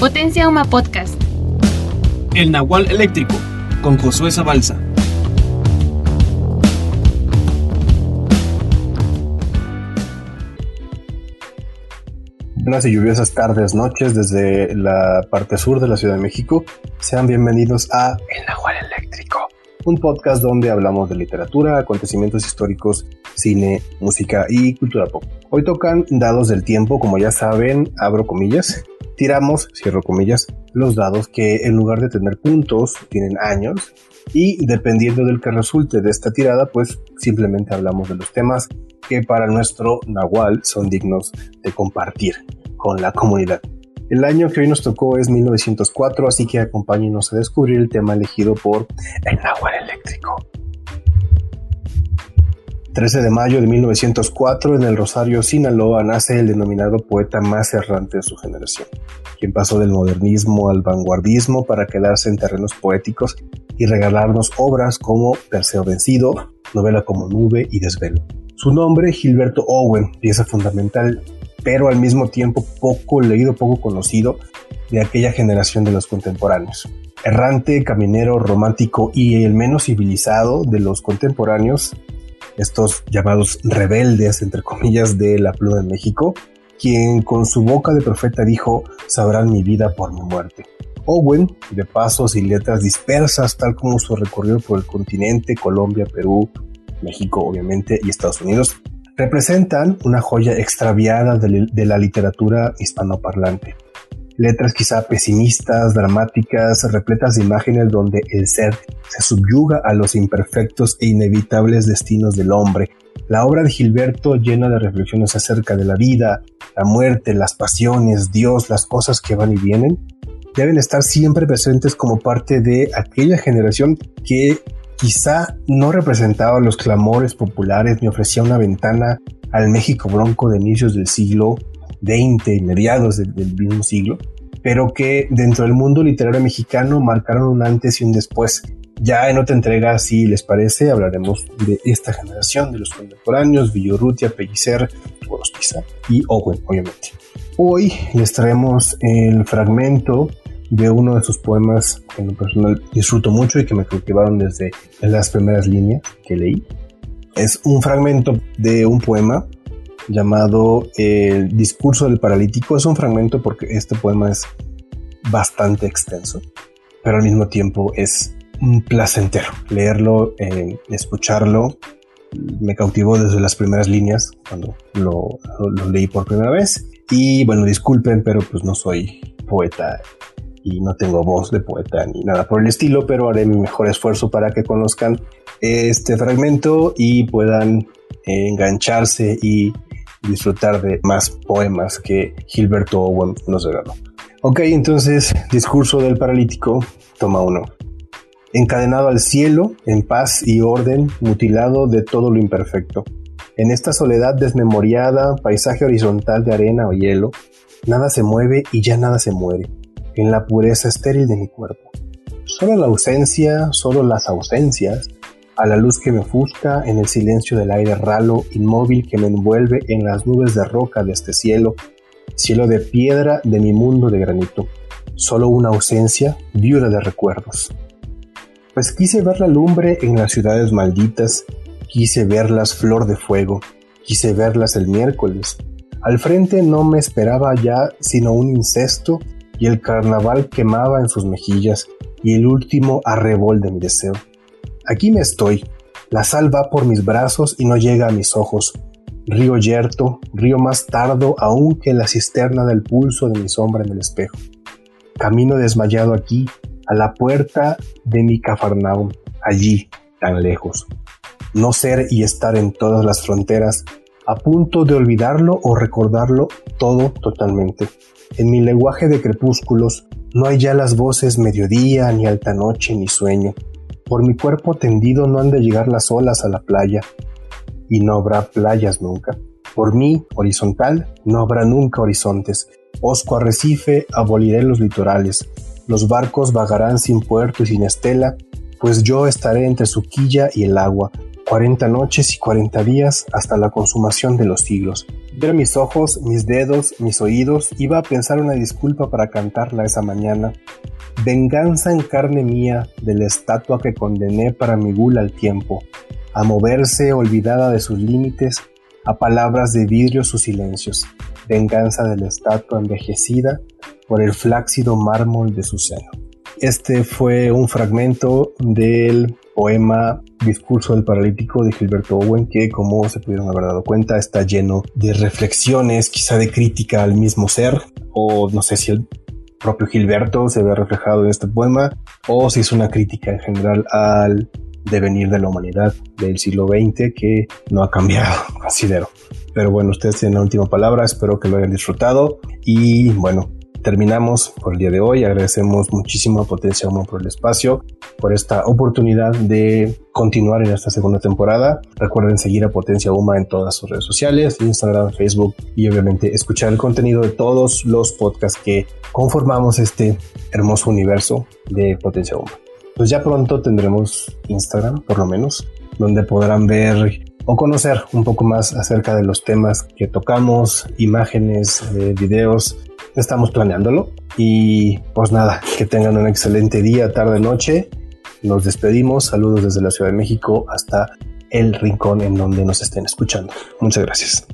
Potencia Uma Podcast. El Nahual Eléctrico, con Josué Zabalza. Buenas y lluviosas tardes, noches desde la parte sur de la Ciudad de México. Sean bienvenidos a El Nahual Eléctrico, un podcast donde hablamos de literatura, acontecimientos históricos, cine, música y cultura pop. Hoy tocan dados del tiempo, como ya saben, abro comillas, tiramos, cierro comillas, los dados que en lugar de tener puntos tienen años y dependiendo del que resulte de esta tirada, pues simplemente hablamos de los temas que para nuestro Nahual son dignos de compartir con la comunidad. El año que hoy nos tocó es 1904, así que acompáñenos a descubrir el tema elegido por el Nahual eléctrico. 13 de mayo de 1904, en el Rosario, Sinaloa, nace el denominado poeta más errante de su generación, quien pasó del modernismo al vanguardismo para quedarse en terrenos poéticos y regalarnos obras como Perseo vencido, novela como Nube y Desvelo. Su nombre, Gilberto Owen, pieza fundamental, pero al mismo tiempo poco leído, poco conocido de aquella generación de los contemporáneos. Errante, caminero, romántico y el menos civilizado de los contemporáneos, estos llamados rebeldes, entre comillas, de la pluma de México, quien con su boca de profeta dijo, sabrán mi vida por mi muerte. Owen, de pasos y letras dispersas, tal como su recorrido por el continente, Colombia, Perú, México obviamente y Estados Unidos, representan una joya extraviada de, de la literatura hispanoparlante letras quizá pesimistas, dramáticas, repletas de imágenes donde el ser se subyuga a los imperfectos e inevitables destinos del hombre. La obra de Gilberto llena de reflexiones acerca de la vida, la muerte, las pasiones, Dios, las cosas que van y vienen, deben estar siempre presentes como parte de aquella generación que quizá no representaba los clamores populares ni ofrecía una ventana al México bronco de inicios del siglo 20, mediados del, mismo siglo, pero que dentro del mundo literario mexicano marcaron un antes y un después. Ya en otra entrega, si les parece, hablaremos de esta generación, de los contemporáneos, Villorrutia, Pellicer, Gorostiza y Owen, obviamente. Hoy les traemos el fragmento de uno de sus poemas que en lo personal disfruto mucho y que me cautivaron desde las primeras líneas que leí. Es un fragmento de un poema llamado El discurso del paralítico. Es un fragmento porque este poema es bastante extenso, pero al mismo tiempo es un placentero. Leerlo, eh, escucharlo, me cautivó desde las primeras líneas cuando lo, lo, leí por primera vez. Y bueno, disculpen, pero pues no soy poeta y no tengo voz de poeta ni nada por el estilo, pero haré mi mejor esfuerzo para que conozcan este fragmento y puedan engancharse y disfrutar de más poemas que Gilberto Owen nos regaló. Ok, entonces, discurso del paralítico, toma uno. Encadenado al cielo, en paz y orden, mutilado de todo lo imperfecto. En esta soledad desmemoriada, paisaje horizontal de arena o hielo, nada se mueve y ya nada se muere, en la pureza estéril de mi cuerpo. Solo la ausencia, solo las ausencias, a la luz que me ofusca, en el silencio del aire ralo, inmóvil que me envuelve en las nubes de roca de este cielo, cielo de piedra de mi mundo de granito, solo una ausencia viuda de recuerdos. Pues quise ver la lumbre en las ciudades malditas, quise verlas flor de fuego, quise verlas el miércoles. Al frente no me esperaba ya sino un incesto y el carnaval quemaba en sus mejillas y el último arrebol de mi deseo. Aquí me estoy. La sal va por mis brazos y no llega a mis ojos. Río yerto, río más tardo aún que la cisterna del pulso de mi sombra en el espejo. Camino desmayado aquí, a la puerta de mi Cafarnaum, allí, tan lejos. No ser y estar en todas las fronteras, a punto de olvidarlo o recordarlo todo totalmente. En mi lenguaje de crepúsculos no hay ya las voces mediodía, ni alta noche, ni sueño. Por mi cuerpo tendido no han de llegar las olas a la playa, y no habrá playas nunca. Por mí, horizontal, no habrá nunca horizontes. Osco arrecife, aboliré los litorales. Los barcos vagarán sin puerto y sin estela, pues yo estaré entre su quilla y el agua, cuarenta noches y cuarenta días hasta la consumación de los siglos. Ver mis ojos, mis dedos, mis oídos, iba a pensar una disculpa para cantarla esa mañana. Venganza en carne mía de la estatua que condené para mi gula al tiempo, a moverse olvidada de sus límites, a palabras de vidrio sus silencios, venganza de la estatua envejecida por el flácido mármol de su seno. Este fue un fragmento del poema Discurso del Paralítico de Gilberto Owen, que como se pudieron haber dado cuenta, está lleno de reflexiones, quizá de crítica al mismo ser, o no sé si el propio Gilberto se ve reflejado en este poema, o si es una crítica en general al devenir de la humanidad del siglo XX que no ha cambiado, considero. Pero bueno, ustedes tienen la última palabra, espero que lo hayan disfrutado y bueno, terminamos por el día de hoy. Agradecemos muchísimo a Potencia Humo por el espacio, por esta oportunidad de continuar en esta segunda temporada. Recuerden seguir a Potencia Uma en todas sus redes sociales, Instagram, Facebook y obviamente escuchar el contenido de todos los podcasts que conformamos este hermoso universo de Potencia Uma. Pues ya pronto tendremos Instagram, por lo menos, donde podrán ver o conocer un poco más acerca de los temas que tocamos, imágenes, eh, videos. Estamos planeándolo y pues nada, que tengan un excelente día, tarde, noche. Nos despedimos. Saludos desde la Ciudad de México hasta el rincón en donde nos estén escuchando. Muchas gracias.